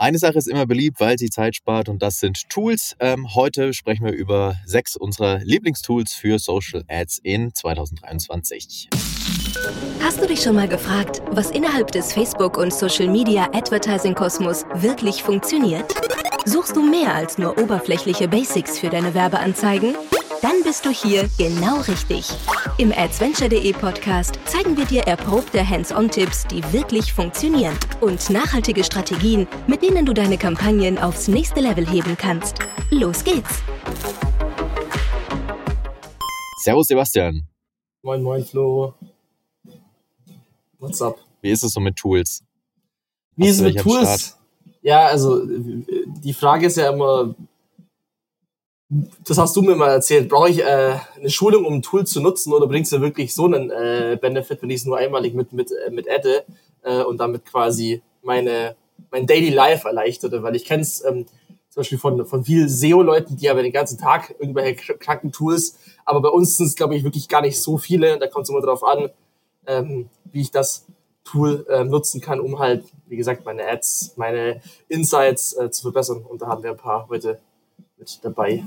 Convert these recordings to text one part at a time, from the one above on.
Eine Sache ist immer beliebt, weil sie Zeit spart und das sind Tools. Ähm, heute sprechen wir über sechs unserer Lieblingstools für Social Ads in 2023. Hast du dich schon mal gefragt, was innerhalb des Facebook- und Social-Media Advertising-Kosmos wirklich funktioniert? Suchst du mehr als nur oberflächliche Basics für deine Werbeanzeigen? Dann bist du hier genau richtig. Im Adventure.de Podcast zeigen wir dir erprobte Hands-on-Tipps, die wirklich funktionieren und nachhaltige Strategien, mit denen du deine Kampagnen aufs nächste Level heben kannst. Los geht's! Servus Sebastian. Moin, moin Flo. What's up? Wie ist es so mit Tools? Wie ist es mit Tools? Ja, also die Frage ist ja immer, das hast du mir mal erzählt, brauche ich äh, eine Schulung, um ein Tool zu nutzen oder bringt es mir wirklich so einen äh, Benefit, wenn ich es nur einmalig mit, mit, äh, mit adde äh, und damit quasi meine, mein Daily Life erleichtere, weil ich kenne es ähm, zum Beispiel von, von vielen SEO-Leuten, die haben den ganzen Tag irgendwelche kranken Tools, aber bei uns sind es, glaube ich, wirklich gar nicht so viele, da kommt es immer darauf an, ähm, wie ich das Tool äh, nutzen kann, um halt, wie gesagt, meine Ads, meine Insights äh, zu verbessern. Und da haben wir ein paar heute mit dabei.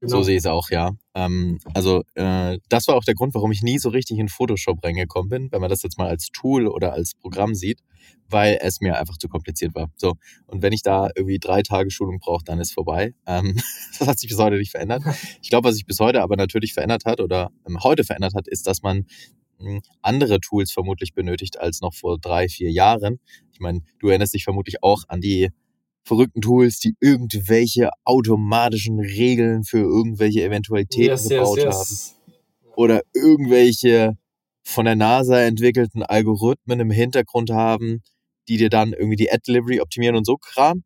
Genau. So sehe ich es auch, ja. Ähm, also äh, das war auch der Grund, warum ich nie so richtig in Photoshop reingekommen bin, wenn man das jetzt mal als Tool oder als Programm sieht, weil es mir einfach zu kompliziert war. So und wenn ich da irgendwie drei Tage Schulung brauche, dann ist vorbei. Ähm, das hat sich bis heute nicht verändert. Ich glaube, was sich bis heute aber natürlich verändert hat oder ähm, heute verändert hat, ist, dass man hm, andere Tools vermutlich benötigt als noch vor drei, vier Jahren. Ich meine, du erinnerst dich vermutlich auch an die verrückten Tools, die irgendwelche automatischen Regeln für irgendwelche Eventualitäten yes, gebaut yes, yes. haben. Oder irgendwelche von der NASA entwickelten Algorithmen im Hintergrund haben, die dir dann irgendwie die Ad-Delivery optimieren und so Kram.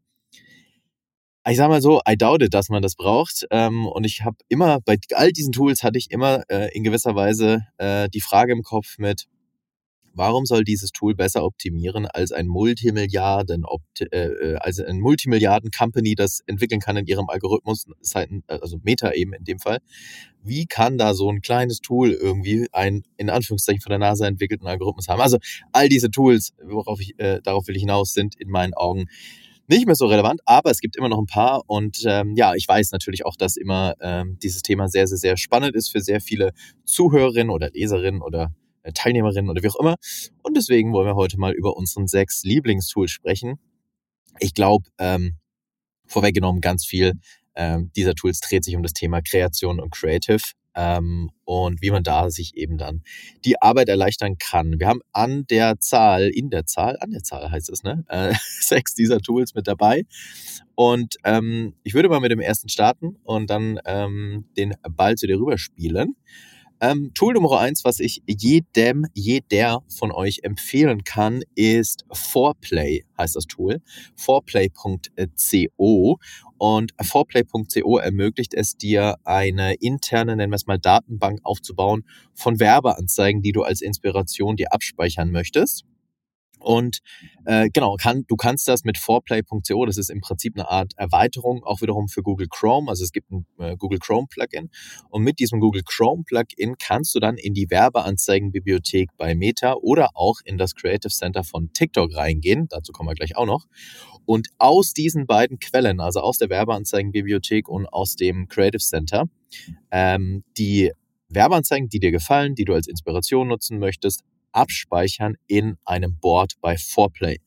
Ich sag mal so, I doubt it, dass man das braucht. Ähm, und ich habe immer, bei all diesen Tools hatte ich immer äh, in gewisser Weise äh, die Frage im Kopf mit, Warum soll dieses Tool besser optimieren als ein Multimilliarden, äh, äh, also ein Multimilliarden-Company, das entwickeln kann in ihrem Algorithmus, also Meta eben in dem Fall? Wie kann da so ein kleines Tool irgendwie einen, in Anführungszeichen von der NASA entwickelten Algorithmus haben? Also all diese Tools, worauf ich, äh, darauf will ich hinaus, sind in meinen Augen nicht mehr so relevant, aber es gibt immer noch ein paar und ähm, ja, ich weiß natürlich auch, dass immer ähm, dieses Thema sehr, sehr, sehr spannend ist für sehr viele Zuhörerinnen oder Leserinnen oder Teilnehmerinnen oder wie auch immer. Und deswegen wollen wir heute mal über unseren sechs Lieblingstools sprechen. Ich glaube, ähm, vorweggenommen ganz viel ähm, dieser Tools dreht sich um das Thema Kreation und Creative ähm, und wie man da sich eben dann die Arbeit erleichtern kann. Wir haben an der Zahl, in der Zahl, an der Zahl heißt es, ne, äh, sechs dieser Tools mit dabei. Und ähm, ich würde mal mit dem ersten starten und dann ähm, den Ball zu dir rüberspielen. Ähm, Tool Nummer eins, was ich jedem, jeder von euch empfehlen kann, ist Foreplay, heißt das Tool. Foreplay.co. Und Foreplay.co ermöglicht es dir, eine interne, nennen wir es mal, Datenbank aufzubauen von Werbeanzeigen, die du als Inspiration dir abspeichern möchtest. Und äh, genau, kann, du kannst das mit foreplay.co, das ist im Prinzip eine Art Erweiterung, auch wiederum für Google Chrome. Also es gibt ein äh, Google Chrome Plugin. Und mit diesem Google Chrome Plugin kannst du dann in die Werbeanzeigenbibliothek bei Meta oder auch in das Creative Center von TikTok reingehen. Dazu kommen wir gleich auch noch. Und aus diesen beiden Quellen, also aus der Werbeanzeigenbibliothek und aus dem Creative Center, ähm, die Werbeanzeigen, die dir gefallen, die du als Inspiration nutzen möchtest, abspeichern in einem Board bei Foreplay.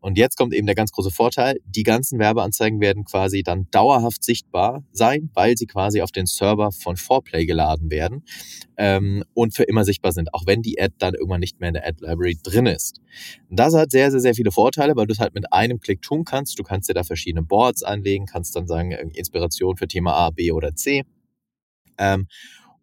Und jetzt kommt eben der ganz große Vorteil. Die ganzen Werbeanzeigen werden quasi dann dauerhaft sichtbar sein, weil sie quasi auf den Server von Foreplay geladen werden ähm, und für immer sichtbar sind, auch wenn die Ad dann irgendwann nicht mehr in der Ad Library drin ist. Das hat sehr, sehr, sehr viele Vorteile, weil du es halt mit einem Klick tun kannst. Du kannst dir da verschiedene Boards anlegen, kannst dann sagen, Inspiration für Thema A, B oder C. Ähm,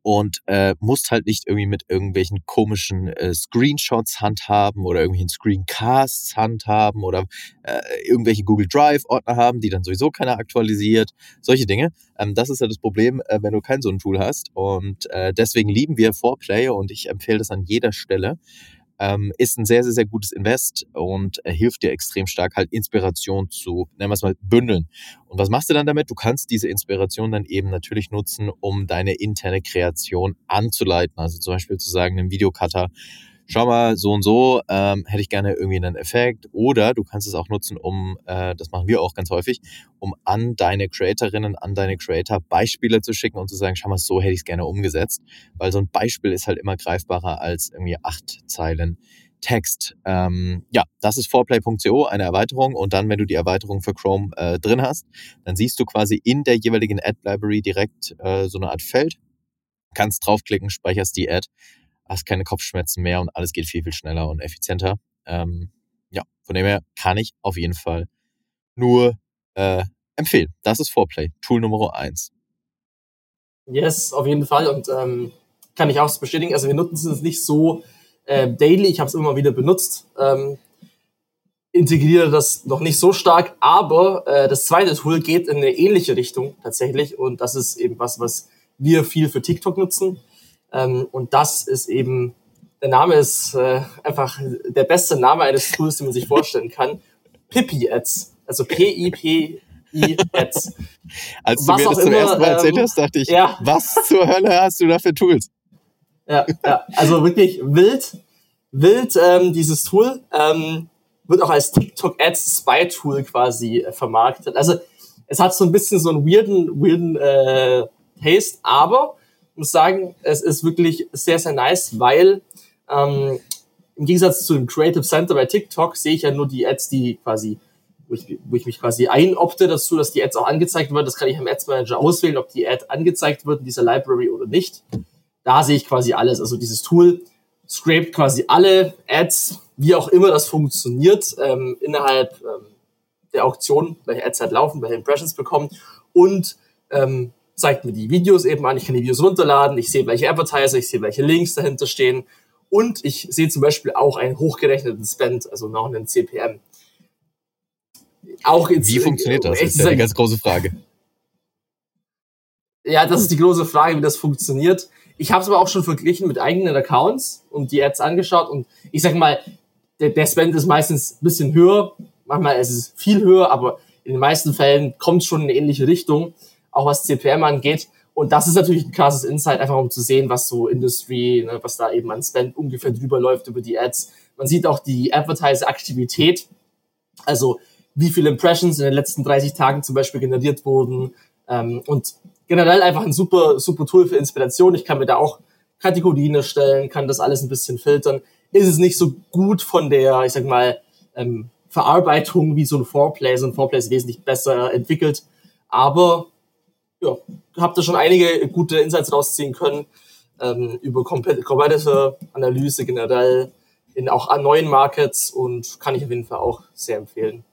und äh, musst halt nicht irgendwie mit irgendwelchen komischen äh, Screenshots handhaben oder irgendwelchen Screencasts handhaben oder äh, irgendwelche Google Drive Ordner haben, die dann sowieso keiner aktualisiert. Solche Dinge. Ähm, das ist ja das Problem, äh, wenn du kein so ein Tool hast. Und äh, deswegen lieben wir Foreplay und ich empfehle das an jeder Stelle ähm, ist ein sehr, sehr, sehr gutes Invest und äh, hilft dir extrem stark, halt Inspiration zu, nennen wir es mal, bündeln. Und was machst du dann damit? Du kannst diese Inspiration dann eben natürlich nutzen, um deine interne Kreation anzuleiten. Also zum Beispiel zu sagen, einem Videocutter, schau mal, so und so ähm, hätte ich gerne irgendwie einen Effekt. Oder du kannst es auch nutzen, um, äh, das machen wir auch ganz häufig, um an deine Creatorinnen, an deine Creator Beispiele zu schicken und zu sagen, schau mal, so hätte ich es gerne umgesetzt. Weil so ein Beispiel ist halt immer greifbarer als irgendwie acht Zeilen Text. Ähm, ja, das ist foreplay.co, eine Erweiterung. Und dann, wenn du die Erweiterung für Chrome äh, drin hast, dann siehst du quasi in der jeweiligen Ad-Library direkt äh, so eine Art Feld. Kannst draufklicken, speicherst die Ad, hast keine Kopfschmerzen mehr und alles geht viel, viel schneller und effizienter. Ähm, ja, von dem her kann ich auf jeden Fall nur äh, empfehlen. Das ist Foreplay, Tool Nummer eins. Yes, auf jeden Fall. Und ähm, kann ich auch bestätigen. Also wir nutzen es nicht so äh, daily. Ich habe es immer wieder benutzt. Ähm, integriere das noch nicht so stark, aber äh, das zweite Tool geht in eine ähnliche Richtung tatsächlich und das ist eben was, was wir viel für TikTok nutzen ähm, und das ist eben, der Name ist äh, einfach der beste Name eines Tools, den man sich vorstellen kann, Pippi Ads, also P-I-P Ads. Als du was mir das zum immer, ersten Mal erzählt ähm, hast, dachte ich, ja. was zur Hölle hast du da für Tools? Ja, ja, also wirklich wild, wild ähm, dieses Tool. Ähm, wird auch als TikTok Ads Spy Tool quasi äh, vermarktet. Also es hat so ein bisschen so einen weirden, weirden äh, Taste, aber muss sagen, es ist wirklich sehr, sehr nice, weil ähm, im Gegensatz zu dem Creative Center bei TikTok sehe ich ja nur die Ads, die quasi, wo ich, wo ich mich quasi einopte dazu, dass die Ads auch angezeigt werden. Das kann ich im Ads Manager auswählen, ob die Ad angezeigt wird in dieser Library oder nicht. Da sehe ich quasi alles. Also dieses Tool scrapt quasi alle Ads, wie auch immer das funktioniert, ähm, innerhalb ähm, der Auktion, welche Ads halt laufen, welche Impressions bekommen und ähm, zeigt mir die Videos eben an. Ich kann die Videos runterladen, ich sehe, welche Advertiser, ich sehe, welche Links dahinter stehen und ich sehe zum Beispiel auch einen hochgerechneten Spend, also noch einen CPM. Auch jetzt, Wie funktioniert das? Das ist ja eine ganz große Frage. Ja, das ist die große Frage, wie das funktioniert. Ich habe es aber auch schon verglichen mit eigenen Accounts und die Ads angeschaut und ich sag mal, der, der Spend ist meistens ein bisschen höher, manchmal ist es viel höher, aber in den meisten Fällen kommt es schon in eine ähnliche Richtung, auch was CPM angeht. Und das ist natürlich ein krasses Insight, einfach um zu sehen, was so Industry, ne, was da eben an Spend ungefähr drüber läuft über die Ads. Man sieht auch die Advertiser-Aktivität, also wie viele Impressions in den letzten 30 Tagen zum Beispiel generiert wurden. Ähm, und generell einfach ein super, super Tool für Inspiration. Ich kann mir da auch Kategorien erstellen, kann das alles ein bisschen filtern. Ist es nicht so gut von der, ich sag mal, ähm, Verarbeitung wie so ein Foreplay. So ein Foreplay ist wesentlich besser entwickelt. Aber ja, habt ihr schon einige gute Insights rausziehen können ähm, über Competitor-Analyse generell in auch an neuen Markets und kann ich auf jeden Fall auch sehr empfehlen.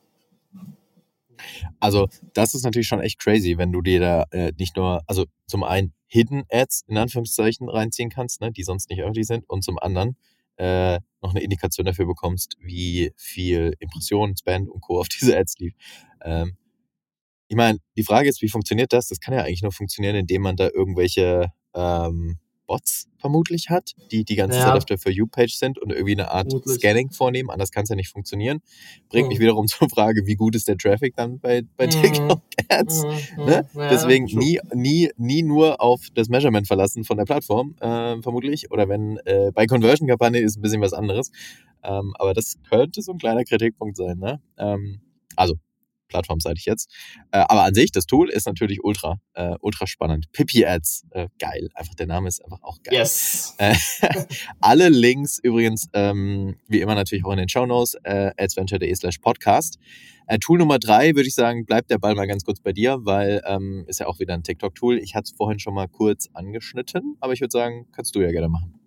Also, das ist natürlich schon echt crazy, wenn du dir da äh, nicht nur, also zum einen Hidden Ads in Anführungszeichen reinziehen kannst, ne, die sonst nicht öffentlich sind, und zum anderen äh, noch eine Indikation dafür bekommst, wie viel Impressionen, Spend und Co. auf diese Ads lief. Ähm, ich meine, die Frage ist, wie funktioniert das? Das kann ja eigentlich nur funktionieren, indem man da irgendwelche ähm, Bots vermutlich hat, die die ganze ja. Zeit auf der For You-Page sind und irgendwie eine Art vermutlich. Scanning vornehmen. Anders kann es ja nicht funktionieren. Bringt mhm. mich wiederum zur Frage, wie gut ist der Traffic dann bei, bei mhm. TikTok-Ads? Mhm. Ne? Ja, Deswegen nie, nie, nie nur auf das Measurement verlassen von der Plattform, äh, vermutlich. Oder wenn äh, bei Conversion-Kampagne ist ein bisschen was anderes. Ähm, aber das könnte so ein kleiner Kritikpunkt sein. Ne? Ähm, also plattformseitig jetzt. Äh, aber an sich, das Tool ist natürlich ultra, äh, ultra spannend. Pippi Ads, äh, geil. Einfach der Name ist einfach auch geil. Yes. Äh, alle Links übrigens, ähm, wie immer natürlich auch in den Show Notes, äh, adsventure.de slash podcast. Äh, Tool Nummer drei, würde ich sagen, bleibt der Ball mal ganz kurz bei dir, weil ähm, ist ja auch wieder ein TikTok-Tool. Ich hatte es vorhin schon mal kurz angeschnitten, aber ich würde sagen, kannst du ja gerne machen.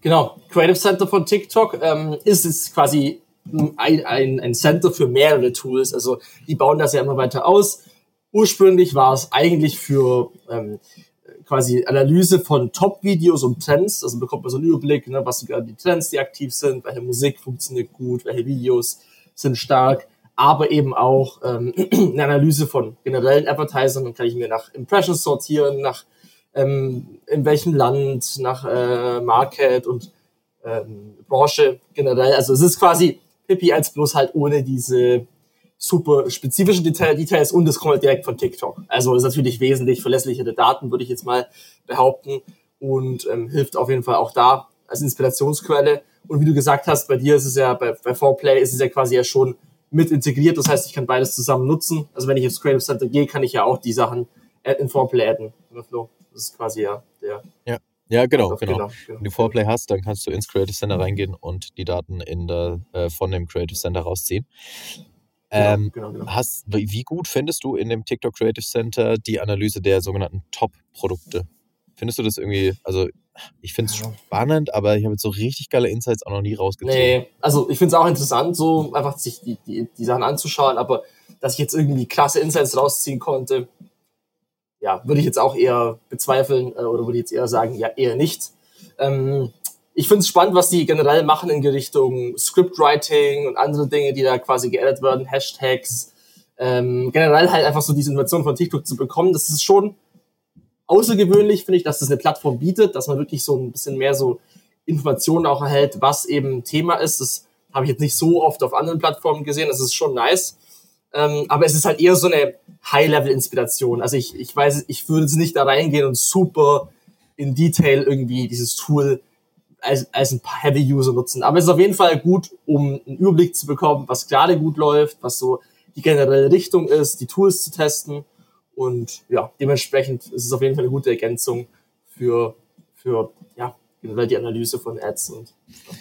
Genau, Creative Center von TikTok ähm, ist es quasi ein, ein, ein Center für mehrere Tools. Also die bauen das ja immer weiter aus. Ursprünglich war es eigentlich für ähm, quasi Analyse von Top-Videos und Trends. Also bekommt man so einen Überblick, ne, was sogar die Trends, die aktiv sind, welche Musik funktioniert gut, welche Videos sind stark, aber eben auch ähm, eine Analyse von generellen Advertisern. Dann kann ich mir nach Impressions sortieren, nach ähm, in welchem Land, nach äh, Market und ähm, Branche generell. Also es ist quasi Pippi als bloß halt ohne diese super spezifischen Detail Details und es kommt halt direkt von TikTok. Also ist natürlich wesentlich verlässlichere Daten, würde ich jetzt mal behaupten. und ähm, hilft auf jeden Fall auch da als Inspirationsquelle. Und wie du gesagt hast, bei dir ist es ja, bei, bei 4Play ist es ja quasi ja schon mit integriert. Das heißt, ich kann beides zusammen nutzen. Also wenn ich aufs Creative Center gehe, kann ich ja auch die Sachen in 4Play adden. Das ist quasi ja der. Ja. Ja, genau, genau. genau. Wenn du 4Play hast, dann kannst du ins Creative Center reingehen und die Daten in der, äh, von dem Creative Center rausziehen. Genau, ähm, genau, genau, hast, wie gut findest du in dem TikTok Creative Center die Analyse der sogenannten Top-Produkte? Findest du das irgendwie, also ich finde es ja. spannend, aber ich habe jetzt so richtig geile Insights auch noch nie rausgezogen. Nee, also ich finde es auch interessant, so einfach sich die, die, die Sachen anzuschauen, aber dass ich jetzt irgendwie klasse Insights rausziehen konnte, ja, würde ich jetzt auch eher bezweifeln äh, oder würde ich jetzt eher sagen, ja, eher nicht. Ähm, ich finde es spannend, was die generell machen in Richtung Scriptwriting und andere Dinge, die da quasi geaddet werden, Hashtags. Ähm, generell halt einfach so diese Information von TikTok zu bekommen, das ist schon außergewöhnlich, finde ich, dass das eine Plattform bietet, dass man wirklich so ein bisschen mehr so Informationen auch erhält, was eben Thema ist. Das habe ich jetzt nicht so oft auf anderen Plattformen gesehen. Das ist schon nice. Ähm, aber es ist halt eher so eine High-Level-Inspiration. Also ich, ich weiß, ich würde jetzt nicht da reingehen und super in Detail irgendwie dieses Tool als, als ein Heavy-User nutzen. Aber es ist auf jeden Fall gut, um einen Überblick zu bekommen, was gerade gut läuft, was so die generelle Richtung ist, die Tools zu testen und ja, dementsprechend ist es auf jeden Fall eine gute Ergänzung für, für ja, generell die Analyse von Ads und TikTok.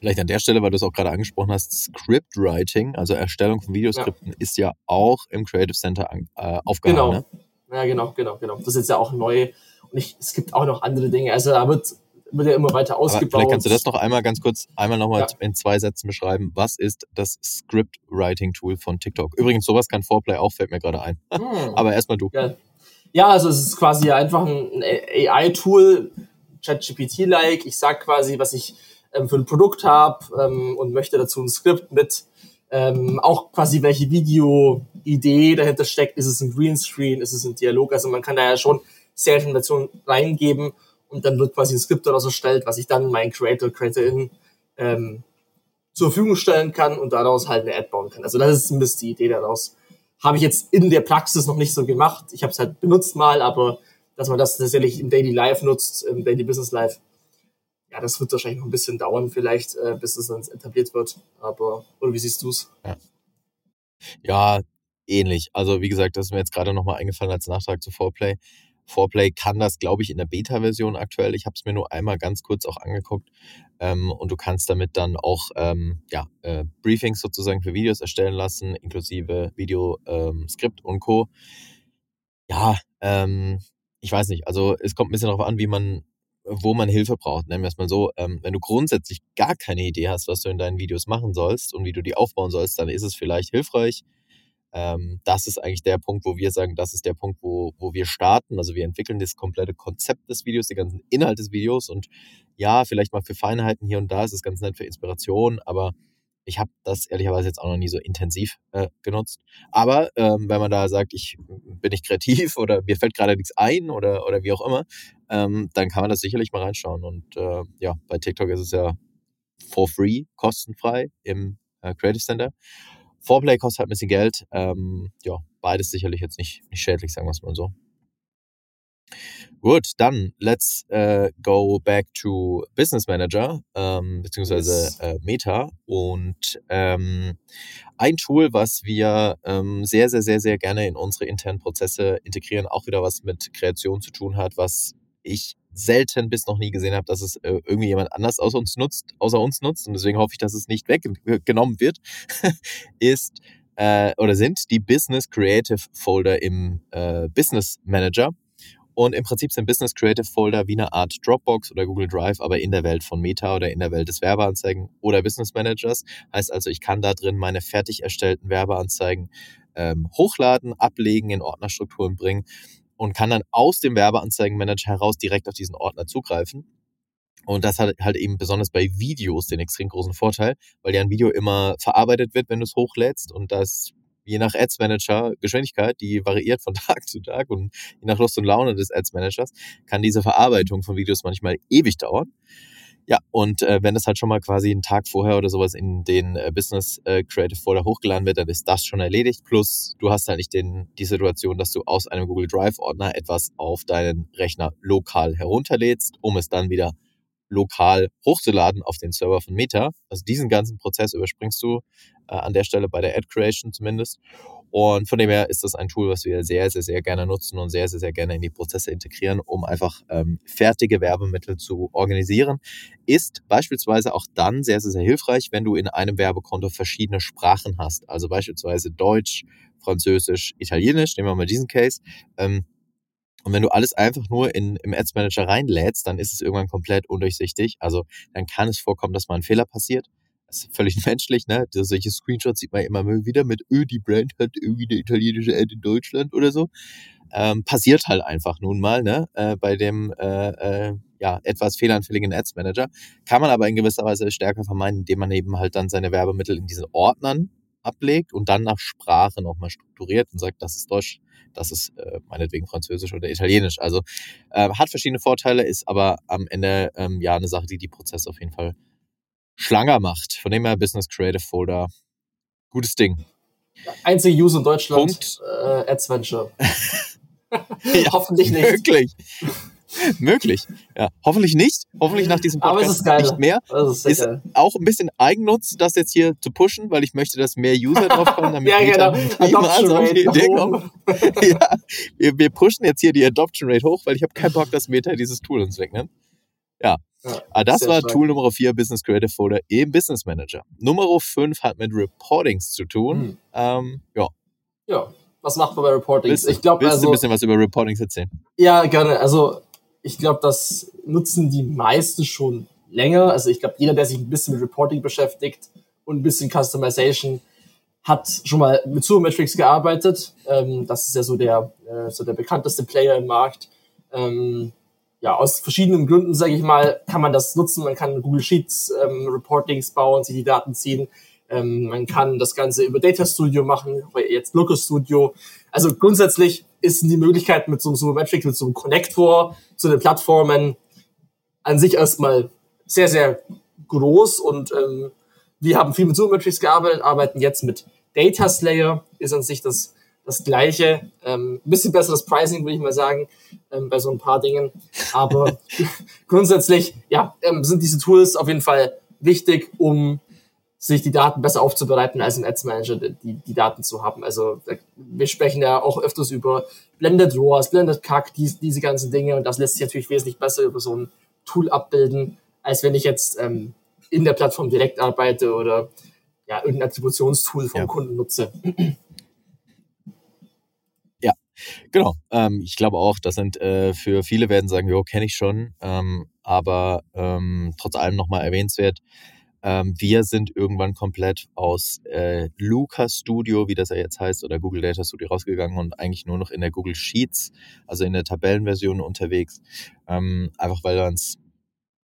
Vielleicht an der Stelle, weil du es auch gerade angesprochen hast, Scriptwriting, also Erstellung von Videoskripten, ja. ist ja auch im Creative Center äh, aufgehangen. Genau. Ne? Ja, genau, genau, genau. Das ist jetzt ja auch neu. Und ich, es gibt auch noch andere Dinge. Also da wird wird ja immer weiter ausgebaut. Aber vielleicht kannst du das noch einmal ganz kurz, einmal nochmal ja. in zwei Sätzen beschreiben. Was ist das Script-Writing-Tool von TikTok? Übrigens, sowas kann Foreplay auch, fällt mir gerade ein. Hm. Aber erstmal du. Ja. ja, also es ist quasi einfach ein AI-Tool, ChatGPT-like. Ich sag quasi, was ich für ein Produkt habe ähm, und möchte dazu ein Skript mit ähm, auch quasi welche Video-Idee dahinter steckt. Ist es ein Greenscreen? Ist es ein Dialog? Also man kann da ja schon sehr Informationen reingeben und dann wird quasi ein Skript daraus erstellt, was ich dann meinen Creator, Creatorin ähm, zur Verfügung stellen kann und daraus halt eine Ad bauen kann. Also das ist ein bisschen die Idee daraus. Habe ich jetzt in der Praxis noch nicht so gemacht. Ich habe es halt benutzt mal, aber dass man das tatsächlich im Daily Life nutzt, im Daily Business Life, ja, das wird wahrscheinlich noch ein bisschen dauern, vielleicht, äh, bis es dann etabliert wird. Aber, oder wie siehst du's? Ja. ja, ähnlich. Also wie gesagt, das ist mir jetzt gerade nochmal eingefallen als Nachtrag zu Foreplay. Foreplay kann das, glaube ich, in der Beta-Version aktuell. Ich habe es mir nur einmal ganz kurz auch angeguckt. Ähm, und du kannst damit dann auch ähm, ja, äh, Briefings sozusagen für Videos erstellen lassen, inklusive Videoskript ähm, und Co. Ja, ähm, ich weiß nicht. Also es kommt ein bisschen darauf an, wie man, wo man Hilfe braucht. Nennen wir es mal so. Ähm, wenn du grundsätzlich gar keine Idee hast, was du in deinen Videos machen sollst und wie du die aufbauen sollst, dann ist es vielleicht hilfreich, ähm, das ist eigentlich der Punkt, wo wir sagen, das ist der Punkt, wo, wo wir starten. Also wir entwickeln das komplette Konzept des Videos, den ganzen Inhalt des Videos und ja, vielleicht mal für Feinheiten hier und da ist es ganz nett für Inspiration, aber ich habe das ehrlicherweise jetzt auch noch nie so intensiv äh, genutzt. Aber ähm, wenn man da sagt, ich bin nicht kreativ oder mir fällt gerade nichts ein oder, oder wie auch immer, ähm, dann kann man das sicherlich mal reinschauen. Und äh, ja, bei TikTok ist es ja for free, kostenfrei im äh, Creative Center. Foreplay kostet halt ein bisschen Geld. Ähm, ja, beides sicherlich jetzt nicht, nicht schädlich, sagen wir es mal so. Gut, dann let's uh, go back to Business Manager ähm, beziehungsweise äh, Meta und ähm, ein Tool, was wir ähm, sehr, sehr, sehr, sehr gerne in unsere internen Prozesse integrieren, auch wieder was mit Kreation zu tun hat, was ich selten bis noch nie gesehen habe, dass es äh, irgendwie jemand anders außer uns nutzt, außer uns nutzt. Und deswegen hoffe ich, dass es nicht weggenommen wird, ist äh, oder sind die Business Creative Folder im äh, Business Manager. Und im Prinzip sind Business Creative Folder wie eine Art Dropbox oder Google Drive, aber in der Welt von Meta oder in der Welt des Werbeanzeigen oder Business Managers. Heißt also, ich kann da drin meine fertig erstellten Werbeanzeigen ähm, hochladen, ablegen, in Ordnerstrukturen bringen und kann dann aus dem Werbeanzeigenmanager heraus direkt auf diesen Ordner zugreifen. Und das hat halt eben besonders bei Videos den extrem großen Vorteil, weil ja ein Video immer verarbeitet wird, wenn du es hochlädst und das je nach Ads Manager Geschwindigkeit, die variiert von Tag zu Tag und je nach Lust und Laune des Ads Managers, kann diese Verarbeitung von Videos manchmal ewig dauern. Ja, und äh, wenn das halt schon mal quasi einen Tag vorher oder sowas in den äh, Business äh, Creative Folder hochgeladen wird, dann ist das schon erledigt. Plus, du hast halt nicht den, die Situation, dass du aus einem Google Drive Ordner etwas auf deinen Rechner lokal herunterlädst, um es dann wieder lokal hochzuladen auf den Server von Meta. Also diesen ganzen Prozess überspringst du äh, an der Stelle bei der Ad Creation zumindest. Und von dem her ist das ein Tool, was wir sehr, sehr, sehr gerne nutzen und sehr, sehr, sehr gerne in die Prozesse integrieren, um einfach ähm, fertige Werbemittel zu organisieren. Ist beispielsweise auch dann sehr, sehr, sehr hilfreich, wenn du in einem Werbekonto verschiedene Sprachen hast. Also beispielsweise Deutsch, Französisch, Italienisch. Nehmen wir mal diesen Case. Ähm, und wenn du alles einfach nur in, im Ads Manager reinlädst, dann ist es irgendwann komplett undurchsichtig. Also dann kann es vorkommen, dass mal ein Fehler passiert. Das ist völlig menschlich, ne? Solche Screenshots sieht man immer wieder mit, öh, die Brand hat irgendwie eine italienische Ad in Deutschland oder so. Ähm, passiert halt einfach nun mal, ne? Äh, bei dem äh, äh, ja, etwas fehleranfälligen Ads Manager. Kann man aber in gewisser Weise stärker vermeiden, indem man eben halt dann seine Werbemittel in diesen Ordnern ablegt und dann nach Sprache nochmal strukturiert und sagt, das ist Deutsch, das ist äh, meinetwegen Französisch oder Italienisch. Also äh, hat verschiedene Vorteile, ist aber am Ende ähm, ja eine Sache, die die Prozesse auf jeden Fall schlanger macht. Von dem her Business Creative Folder. Gutes Ding. Einzige Use in Deutschland Punkt. Äh, Adventure. ja, Hoffentlich nicht. Wirklich. Möglich. Ja, hoffentlich nicht. Hoffentlich nach diesem Podcast nicht mehr. ist, ist auch ein bisschen Eigennutz, das jetzt hier zu pushen, weil ich möchte, dass mehr User drauf kommen, damit ja, genau. niemals auf die Idee kommen. ja, wir, wir pushen jetzt hier die Adoption Rate hoch, weil ich habe keinen Bock, dass Meta dieses Tool uns wegnimmt. Ja, ja, ah, das war stark. Tool Nummer 4, Business Creative Folder im Business Manager. Nummer 5 hat mit Reportings zu tun. Hm. Ähm, ja. Ja, was macht man bei Reportings? Willst, ich glaube, also, du ein bisschen was über Reportings erzählen? Ja, gerne. Also, ich glaube, das nutzen die meisten schon länger. Also, ich glaube, jeder, der sich ein bisschen mit Reporting beschäftigt und ein bisschen Customization, hat schon mal mit Metrics gearbeitet. Ähm, das ist ja so der, äh, so der bekannteste Player im Markt. Ähm, ja, aus verschiedenen Gründen, sage ich mal, kann man das nutzen. Man kann Google Sheets ähm, Reportings bauen, sich die Daten ziehen. Ähm, man kann das Ganze über Data Studio machen, jetzt Looker Studio. Also grundsätzlich ist die Möglichkeit mit so einem Supermetric, mit so einem Connector zu den Plattformen an sich erstmal sehr, sehr groß und ähm, wir haben viel mit Supermetrics gearbeitet, arbeiten jetzt mit Data Slayer, ist an sich das das Gleiche. Ähm, bisschen besseres Pricing, würde ich mal sagen, ähm, bei so ein paar Dingen. Aber grundsätzlich, ja, ähm, sind diese Tools auf jeden Fall wichtig, um sich die Daten besser aufzubereiten, als im Ads Manager die, die Daten zu haben. Also wir sprechen ja auch öfters über Blended ROAS, Blended CAC, die, diese ganzen Dinge und das lässt sich natürlich wesentlich besser über so ein Tool abbilden, als wenn ich jetzt ähm, in der Plattform direkt arbeite oder ja, irgendein Attributionstool vom ja. Kunden nutze. Genau. Ähm, ich glaube auch, das sind äh, für viele werden sagen, jo, kenne ich schon, ähm, aber ähm, trotz allem nochmal erwähnenswert. Ähm, wir sind irgendwann komplett aus äh, Luca Studio, wie das ja jetzt heißt, oder Google Data Studio rausgegangen und eigentlich nur noch in der Google Sheets, also in der Tabellenversion unterwegs. Ähm, einfach weil wir uns,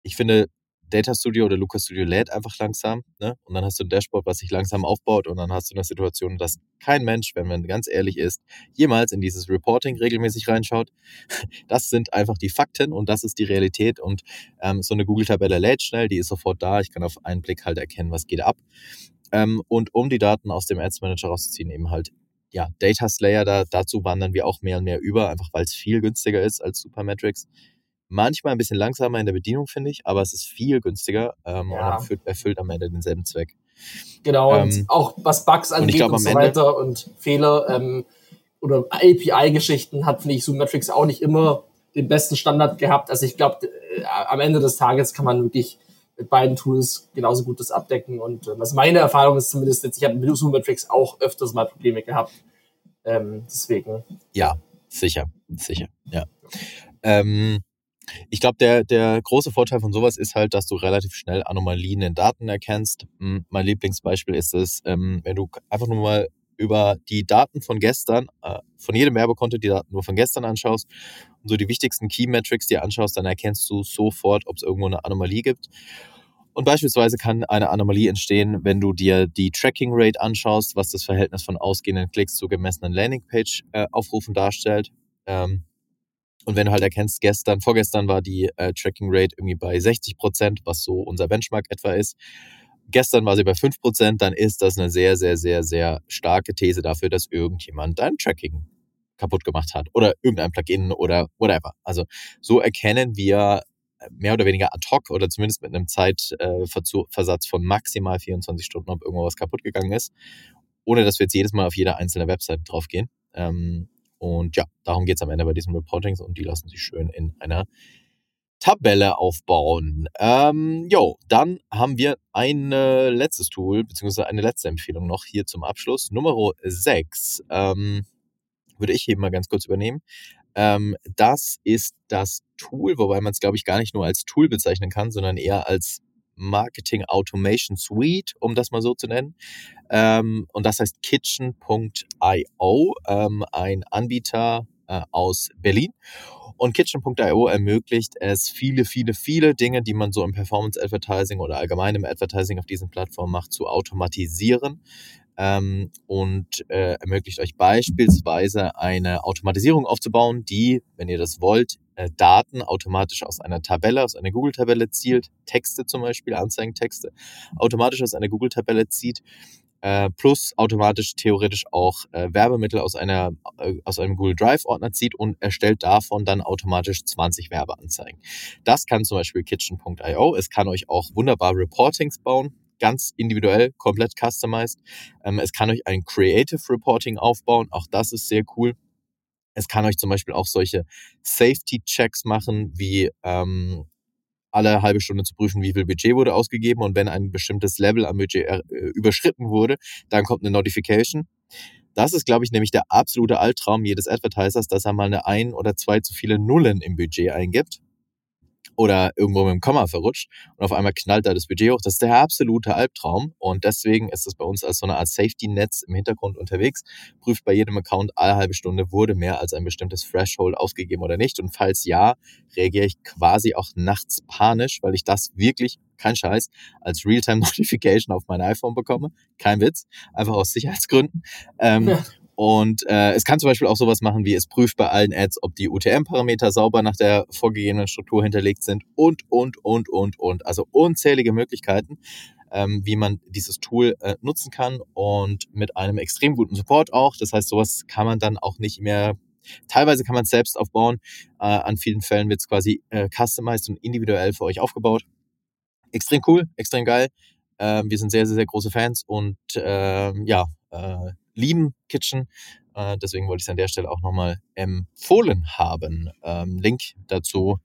ich finde, Data Studio oder Lucas Studio lädt einfach langsam. Ne? Und dann hast du ein Dashboard, was sich langsam aufbaut. Und dann hast du eine Situation, dass kein Mensch, wenn man ganz ehrlich ist, jemals in dieses Reporting regelmäßig reinschaut. Das sind einfach die Fakten und das ist die Realität. Und ähm, so eine Google-Tabelle lädt schnell, die ist sofort da. Ich kann auf einen Blick halt erkennen, was geht ab. Ähm, und um die Daten aus dem Ads Manager rauszuziehen, eben halt ja, Data Slayer, da, dazu wandern wir auch mehr und mehr über, einfach weil es viel günstiger ist als Supermetrics. Manchmal ein bisschen langsamer in der Bedienung, finde ich, aber es ist viel günstiger ähm, ja. und erfüllt, erfüllt, am Ende denselben Zweck. Genau, ähm, und auch was Bugs angeht und, und so weiter und Fehler ähm, oder API-Geschichten hat, finde ich, Zoommetrics auch nicht immer den besten Standard gehabt. Also ich glaube, äh, am Ende des Tages kann man wirklich mit beiden Tools genauso gut das abdecken. Und äh, was meine Erfahrung ist zumindest jetzt, ich habe mit Zoommetrics auch öfters mal Probleme gehabt. Ähm, deswegen. Ja, sicher, sicher, ja. Ähm, ich glaube, der, der große Vorteil von sowas ist halt, dass du relativ schnell Anomalien in Daten erkennst. Hm, mein Lieblingsbeispiel ist es, ähm, wenn du einfach nur mal über die Daten von gestern, äh, von jedem Werbekonto die Daten nur von gestern anschaust und so die wichtigsten Key Metrics dir anschaust, dann erkennst du sofort, ob es irgendwo eine Anomalie gibt. Und beispielsweise kann eine Anomalie entstehen, wenn du dir die Tracking Rate anschaust, was das Verhältnis von ausgehenden Klicks zu gemessenen Landingpage-Aufrufen äh, darstellt. Ähm, Und wenn du halt erkennst, gestern, vorgestern war die äh, Tracking Rate irgendwie bei 60 Prozent, was so unser Benchmark etwa ist. Gestern war sie bei 5 Prozent, dann ist das eine sehr, sehr, sehr, sehr starke These dafür, dass irgendjemand dein Tracking kaputt gemacht hat oder irgendein Plugin oder whatever. Also so erkennen wir äh, mehr oder weniger ad hoc oder zumindest mit einem Zeitversatz von maximal 24 Stunden, ob irgendwo was kaputt gegangen ist, ohne dass wir jetzt jedes Mal auf jede einzelne Website draufgehen. Ähm, und ja, darum geht es am Ende bei diesen Reportings und die lassen sich schön in einer Tabelle aufbauen. Ähm, jo, dann haben wir ein äh, letztes Tool, beziehungsweise eine letzte Empfehlung noch hier zum Abschluss. Nummer 6 ähm, würde ich eben mal ganz kurz übernehmen. Ähm, das ist das Tool, wobei man es, glaube ich, gar nicht nur als Tool bezeichnen kann, sondern eher als Marketing Automation Suite, um das mal so zu nennen. Ähm, und das heißt Kitchen.io, ähm, ein Anbieter äh, aus Berlin. Und Kitchen.io ermöglicht es viele, viele, viele Dinge, die man so im Performance Advertising oder allgemein im Advertising auf diesen Plattformen macht, zu automatisieren ähm, und äh, ermöglicht euch beispielsweise eine Automatisierung aufzubauen, die, wenn ihr das wollt, Daten automatisch aus einer Tabelle, aus einer Google-Tabelle zielt, Texte zum Beispiel, Anzeigentexte, automatisch aus einer Google-Tabelle zieht, äh, plus automatisch theoretisch auch äh, Werbemittel aus, einer, äh, aus einem Google Drive-Ordner zieht und erstellt davon dann automatisch 20 Werbeanzeigen. Das kann zum Beispiel Kitchen.io. Es kann euch auch wunderbar Reportings bauen ganz individuell, komplett customized. Ähm, es kann euch ein Creative Reporting aufbauen, auch das ist sehr cool. Es kann euch zum Beispiel auch solche Safety-Checks machen, wie ähm, alle halbe Stunde zu prüfen, wie viel Budget wurde ausgegeben und wenn ein bestimmtes Level am Budget äh, überschritten wurde, dann kommt eine Notification. Das ist, glaube ich, nämlich der absolute Albtraum jedes Advertisers, dass er mal eine ein oder zwei zu viele Nullen im Budget eingibt oder irgendwo mit dem Komma verrutscht und auf einmal knallt da das Budget hoch. Das ist der absolute Albtraum und deswegen ist es bei uns als so eine Art Safety-Netz im Hintergrund unterwegs. Prüft bei jedem Account alle halbe Stunde, wurde mehr als ein bestimmtes Threshold ausgegeben oder nicht und falls ja, reagiere ich quasi auch nachts panisch, weil ich das wirklich kein Scheiß, als Realtime-Notification auf mein iPhone bekomme. Kein Witz, einfach aus Sicherheitsgründen. Ähm, ja. Und äh, es kann zum Beispiel auch sowas machen, wie es prüft bei allen Ads, ob die UTM-Parameter sauber nach der vorgegebenen Struktur hinterlegt sind und, und, und, und, und. Also unzählige Möglichkeiten, ähm, wie man dieses Tool äh, nutzen kann und mit einem extrem guten Support auch. Das heißt, sowas kann man dann auch nicht mehr Teilweise kann man es selbst aufbauen. Äh, an vielen Fällen wird es quasi äh, customized und individuell für euch aufgebaut. Extrem cool, extrem geil. Äh, wir sind sehr, sehr, sehr große Fans und äh, ja, äh, lieben Kitchen. Äh, deswegen wollte ich es an der Stelle auch nochmal empfohlen haben. Ähm, Link dazu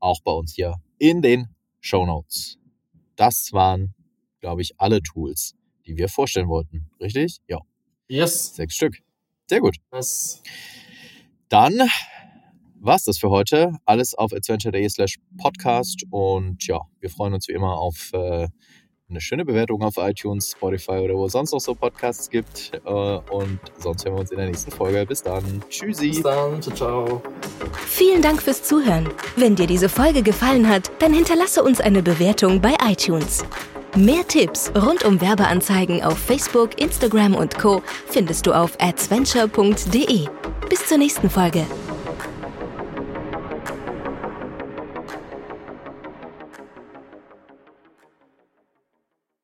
auch bei uns hier in den Show Notes. Das waren, glaube ich, alle Tools, die wir vorstellen wollten. Richtig? Ja. Yes. Sechs Stück. Sehr gut. Yes. Dann war's das für heute. Alles auf adventure.de slash podcast und ja, wir freuen uns wie immer auf äh, eine schöne Bewertung auf iTunes, Spotify oder wo es sonst noch so Podcasts gibt. Äh, und sonst hören wir uns in der nächsten Folge. Bis dann. Tschüssi. Bis dann. Ciao, ciao. Vielen Dank fürs Zuhören. Wenn dir diese Folge gefallen hat, dann hinterlasse uns eine Bewertung bei iTunes. Mehr Tipps rund um Werbeanzeigen auf Facebook, Instagram und Co. findest du auf adventure.de. Bis zur nächsten Folge.